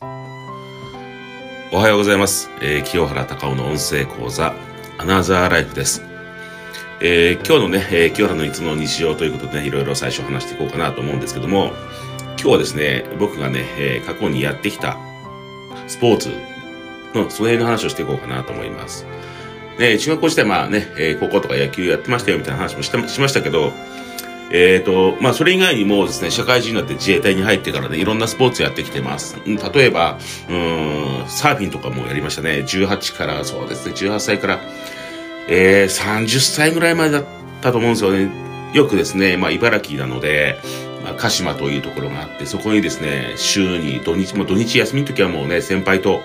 おはようございます。えー清原隆夫の音声講座、アナザーライフです。えー今日のね、えー清原のいつの日常ということでね、いろいろ最初話していこうかなと思うんですけども、今日はですね、僕がね、えー過去にやってきたスポーツの、その辺の話をしていこうかなと思います。ね、中学校時代、まあね、えー高校とか野球やってましたよみたいな話もしてしましたけど、えーと、まあ、それ以外にもですね、社会人になって自衛隊に入ってからね、いろんなスポーツやってきてます。例えば、うん、サーフィンとかもやりましたね。18から、そうですね、18歳から、えー、30歳ぐらいまでだったと思うんですよね。よくですね、まあ、茨城なので、まあ、鹿島というところがあって、そこにですね、週に土日も土日休みの時はもうね、先輩と、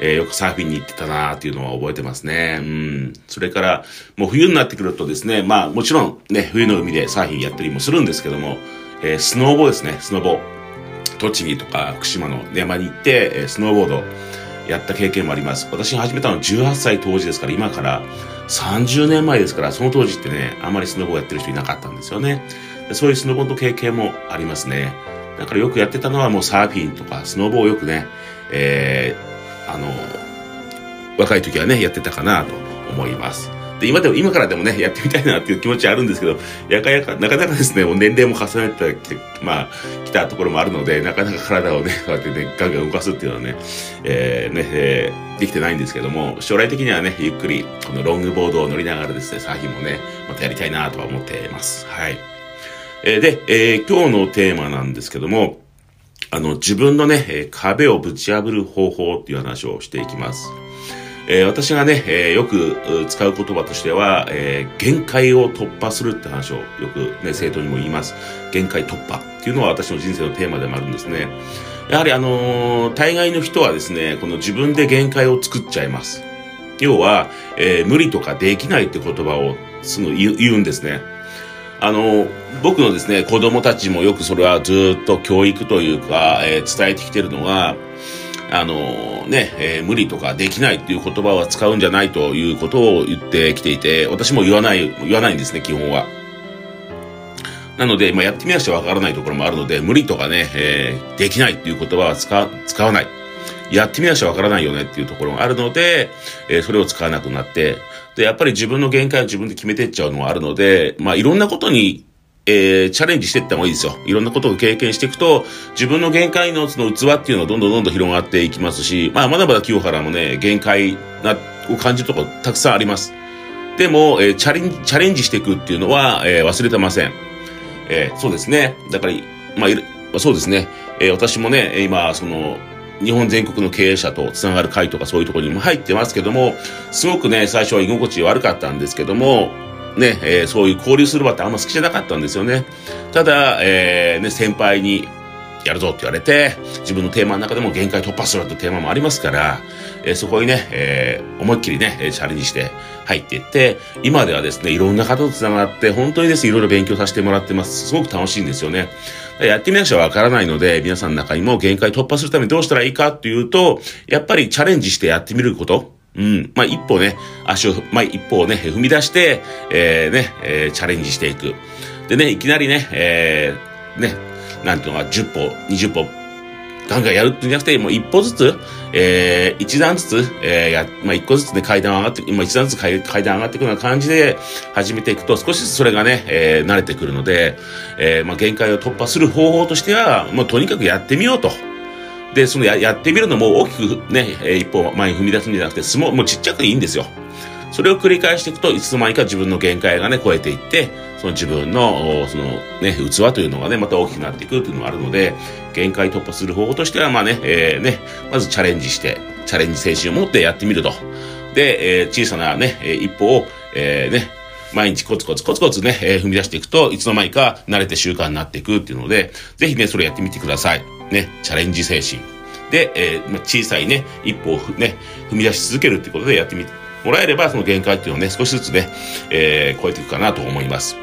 えーよくサーフィンに行ってたなーっていうのは覚えてますね。うん。それから、もう冬になってくるとですね、まあもちろんね、冬の海でサーフィンやったりもするんですけども、えースノーボーですね、スノーボー。栃木とか福島の山に行って、えースノーボードやった経験もあります。私が始めたの18歳当時ですから、今から30年前ですから、その当時ってね、あまりスノボやってる人いなかったんですよね。そういうスノボの経験もありますね。だからよくやってたのはもうサーフィンとかスノボをよくね、えーあの、若い時はね、やってたかなと思います。で、今でも、今からでもね、やってみたいなっていう気持ちはあるんですけど、やかやか、なかなかですね、もう年齢も重ねてき、まあ、来たところもあるので、なかなか体をね、こうやってね、ガンガン動かすっていうのはね、えーね、えーできてないんですけども、将来的にはね、ゆっくり、このロングボードを乗りながらですね、サーフィンもね、またやりたいなとは思っています。はい。えーで、えー今日のテーマなんですけども、あの、自分のね、壁をぶち破る方法っていう話をしていきます。えー私がね、えーよく使う言葉としては、えー限界を突破するって話をよくね、生徒にも言います。限界突破っていうのは私の人生のテーマでもあるんですね。やはりあのー大概の人はですね、この自分で限界を作っちゃいます。要は、え無理とかできないって言葉をすぐ言うんですね。あの、僕のですね、子供たちもよくそれはずっと教育というか、えー伝えてきてるのが、あのね、えー無理とかできないっていう言葉は使うんじゃないということを言ってきていて、私も言わない、言わないんですね、基本は。なので、まあ、やってみなしゃわからないところもあるので、無理とかね、えーできないっていう言葉は使わない。やってみなしゃわからないよねっていうところがあるので、えーそれを使わなくなって、で、やっぱり自分の限界を自分で決めていっちゃうのはあるので、まあ、いろんなことに、えーチャレンジしていった方がいいですよ。いろんなことを経験していくと、自分の限界のその器っていうのはどんどんどんどん広がっていきますし、まあ、まだまだ清原もね、限界な、を感じるとこたくさんあります。でも、えーチャレンジ、チャレンジしていくっていうのは、えー忘れてません。えーそうですね。だから、ま、いるまそうですね。えー私もね、今、その、日本全国の経営者とつながる会とかそういうところにも入ってますけども、すごくね、最初は居心地悪かったんですけども、ね、えーそういう交流する場ってあんま好きじゃなかったんですよね。ただ、えーね、先輩に、やるぞって言われて、自分のテーマの中でも限界突破するってテーマもありますから、えーそこにね、えー思いっきりね、チャレンジして入っていって、今ではですね、いろんな方と繋がって、本当にですね、いろいろ勉強させてもらってます。すごく楽しいんですよね。やってみなくちゃわからないので、皆さんの中にも限界突破するためにどうしたらいいかっていうと、やっぱりチャレンジしてやってみること。うん。まあ、一歩ね、足を、まあ、一歩をね、踏み出して、えーね、えーチャレンジしていく。でね、いきなりね、えーね、なんていうのか、10歩、20歩、ガンガンやるってじゃなくて、もう一歩ずつ、えー、一段ずつ、えー、や、まあ、一個ずつね、階段上がって、今一段ずつ階段上がっていくような感じで始めていくと、少しずつそれがね、えー、慣れてくるので、えー、まあ、限界を突破する方法としては、もうとにかくやってみようと。で、そのや、やってみるのも大きくね、えー一歩前に踏み出すんじゃなくて、相撲、もうちっちゃくていいんですよ。それを繰り返していくと、いつの間にか自分の限界がね、超えていって、その自分の、そのね、器というのがね、また大きくなっていくっていうのがあるので、限界突破する方法としては、まあね、えーね、まずチャレンジして、チャレンジ精神を持ってやってみると。で、えー小さなね、えー一歩を、えーね、毎日コツコツコツコツね、えー踏み出していくと、いつの間にか慣れて習慣になっていくっていうので、ぜひね、それやってみてください。ね、チャレンジ精神。で、えーまあ小さいね、一歩をね、踏み出し続けるっていうことでやってみてもらえれば、その限界っていうのをね、少しずつね、えー超えていくかなと思います。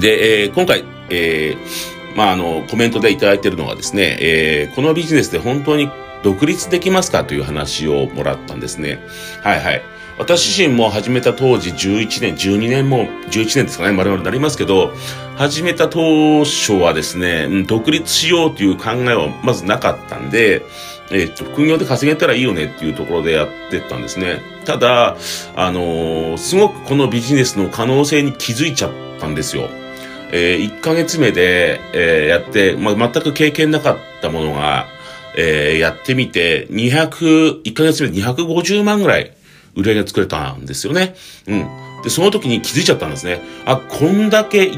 で、えー今回、えーまあ、あの、コメントでいただいているのがですね、えーこのビジネスで本当に独立できますかという話をもらったんですね。はいはい。私自身も始めた当時11年、12年も、11年ですかね、丸々なりますけど、始めた当初はですね、独立しようという考えはまずなかったんで、えっと、副業で稼げたらいいよねっていうところでやってったんですね。ただ、あの、すごくこのビジネスの可能性に気づいちゃったんですよ。えー、1ヶ月目で、えー、やって、まあ、全く経験なかったものが、えー、やってみて、200、1ヶ月目で250万ぐらい売り上げ作れたんですよね。うん。で、その時に気づいちゃったんですね。あ、こんだけ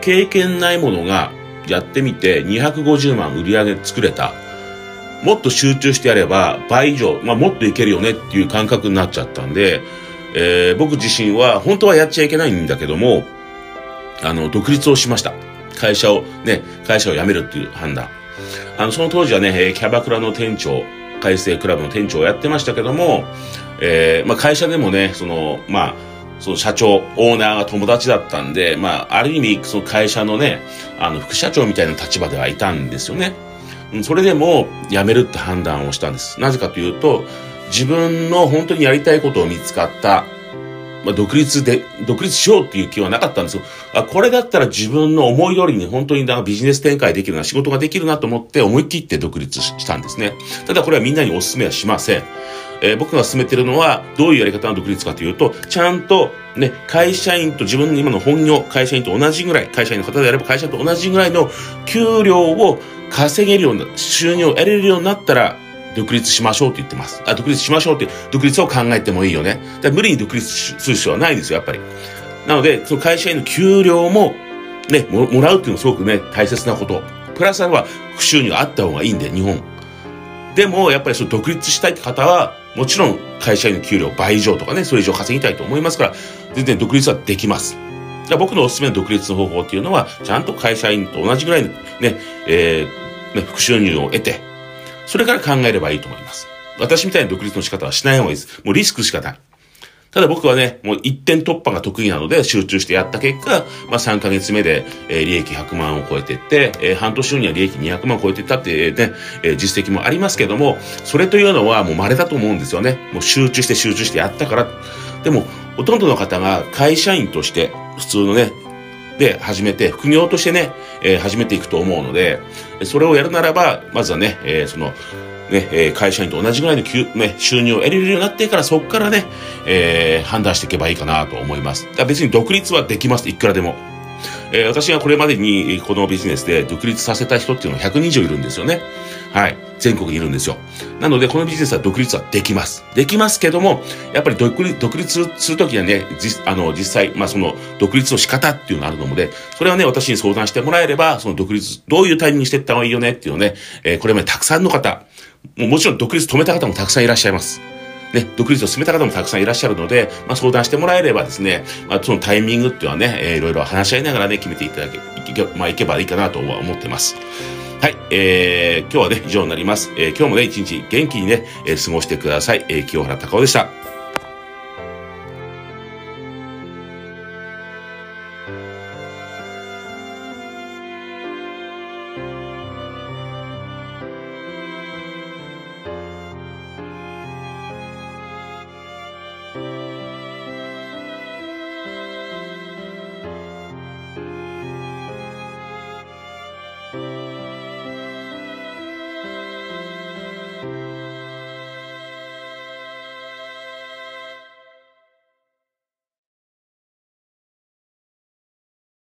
経験ないものがやってみて250万売り上げ作れた。もっと集中してやれば倍以上、まあ、もっといけるよねっていう感覚になっちゃったんで、えー、僕自身は本当はやっちゃいけないんだけども、あの、独立をしました。会社を、ね、会社を辞めるっていう判断。あの、その当時はね、キャバクラの店長、改正クラブの店長をやってましたけども、えー、まあ会社でもね、その、まあ、その社長、オーナーが友達だったんで、まあ、ある意味、その会社のね、あの、副社長みたいな立場ではいたんですよね。それでも、辞めるって判断をしたんです。なぜかというと、自分の本当にやりたいことを見つかった、まあ、独立で、独立しようっていう気はなかったんですよ。あ、これだったら自分の思い通りに本当にビジネス展開できるな、仕事ができるなと思って思い切って独立したんですね。ただこれはみんなにお勧めはしません。えー、僕が進めてるのは、どういうやり方の独立かというと、ちゃんと、ね、会社員と自分の今の本業、会社員と同じぐらい、会社員の方であれば会社員と同じぐらいの給料を稼げるような、収入を得れるようになったら、独立しましょうって言ってます。あ、独立しましょうって、独立を考えてもいいよね。だ無理に独立する必要はないですよ、やっぱり。なので、その会社員の給料も、ね、ももらうっていうのはすごくね、大切なこと。プラスアルファ、副収入あった方がいいんで、日本。でも、やっぱりその独立したいって方は、もちろん会社員の給料倍以上とかね、それ以上稼ぎたいと思いますから、全然独立はできます。僕のおすすめの独立の方法っていうのは、ちゃんと会社員と同じぐらいのね、えー、ね、副収入を得て、それから考えればいいと思います。私みたいな独立の仕方はしない方がいいです。もうリスクしかない。ただ僕はね、もう一点突破が得意なので集中してやった結果、まあ3ヶ月目で、えー、利益100万を超えていって、えー、半年後には利益200万を超えていったっていうね、えー、実績もありますけども、それというのはもう稀だと思うんですよね。もう集中して集中してやったから。でも、ほとんどの方が会社員として、普通のね、で始めて、副業としてね、えー、始めていくと思うので、それをやるならば、まずはね、えー、その、ね、えー、会社員と同じぐらいのね、収入を得れるようになってから、そこからね、えー、判断していけばいいかなと思います。だ別に独立はできます。いくらでも。えー、私がこれまでにこのビジネスで独立させた人っていうのは100いるんですよね。はい。全国にいるんですよ。なので、このビジネスは独立はできます。できますけども、やっぱり独立、独立するときはね、実、あの、実際、まあ、その、独立の仕方っていうのがあるので、それはね、私に相談してもらえれば、その独立、どういうタイミングしていった方がいいよねっていうのね、えー、これまでたくさんの方、ももちろん独立止めた方もたくさんいらっしゃいます。ね、独立を進めた方もたくさんいらっしゃるので、まあ、相談してもらえればですね、まあ、そのタイミングっていうのはね、えー、いろいろ話し合いながらね、決めていただけ、いけまあ、いけばいいかなとは思ってます。はい、えー、今日はね、以上になります。えー、今日もね、一日元気にね、えー、過ごしてください。えー、清原隆夫でした。Música